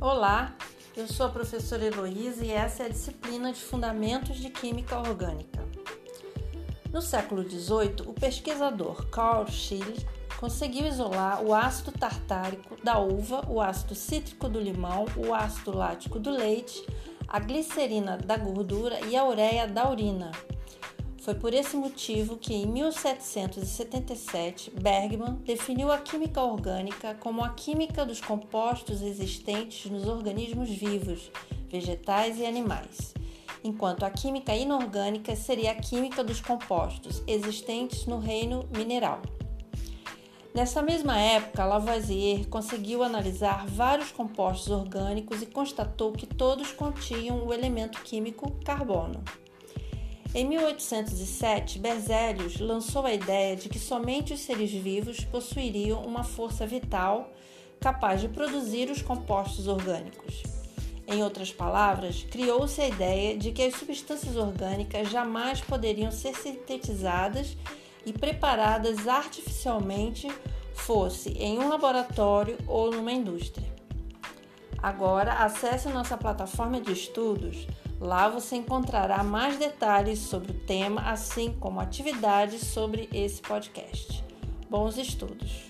Olá, eu sou a professora Heloísa e essa é a disciplina de Fundamentos de Química Orgânica. No século XVIII, o pesquisador Carl Scheele conseguiu isolar o ácido tartárico da uva, o ácido cítrico do limão, o ácido lático do leite, a glicerina da gordura e a ureia da urina. Foi por esse motivo que, em 1777, Bergman definiu a química orgânica como a química dos compostos existentes nos organismos vivos, vegetais e animais, enquanto a química inorgânica seria a química dos compostos existentes no reino mineral. Nessa mesma época, Lavoisier conseguiu analisar vários compostos orgânicos e constatou que todos continham o elemento químico carbono. Em 1807, Berzelius lançou a ideia de que somente os seres vivos possuiriam uma força vital capaz de produzir os compostos orgânicos. Em outras palavras, criou-se a ideia de que as substâncias orgânicas jamais poderiam ser sintetizadas e preparadas artificialmente, fosse em um laboratório ou numa indústria. Agora, acesse nossa plataforma de estudos Lá você encontrará mais detalhes sobre o tema, assim como atividades sobre esse podcast. Bons estudos!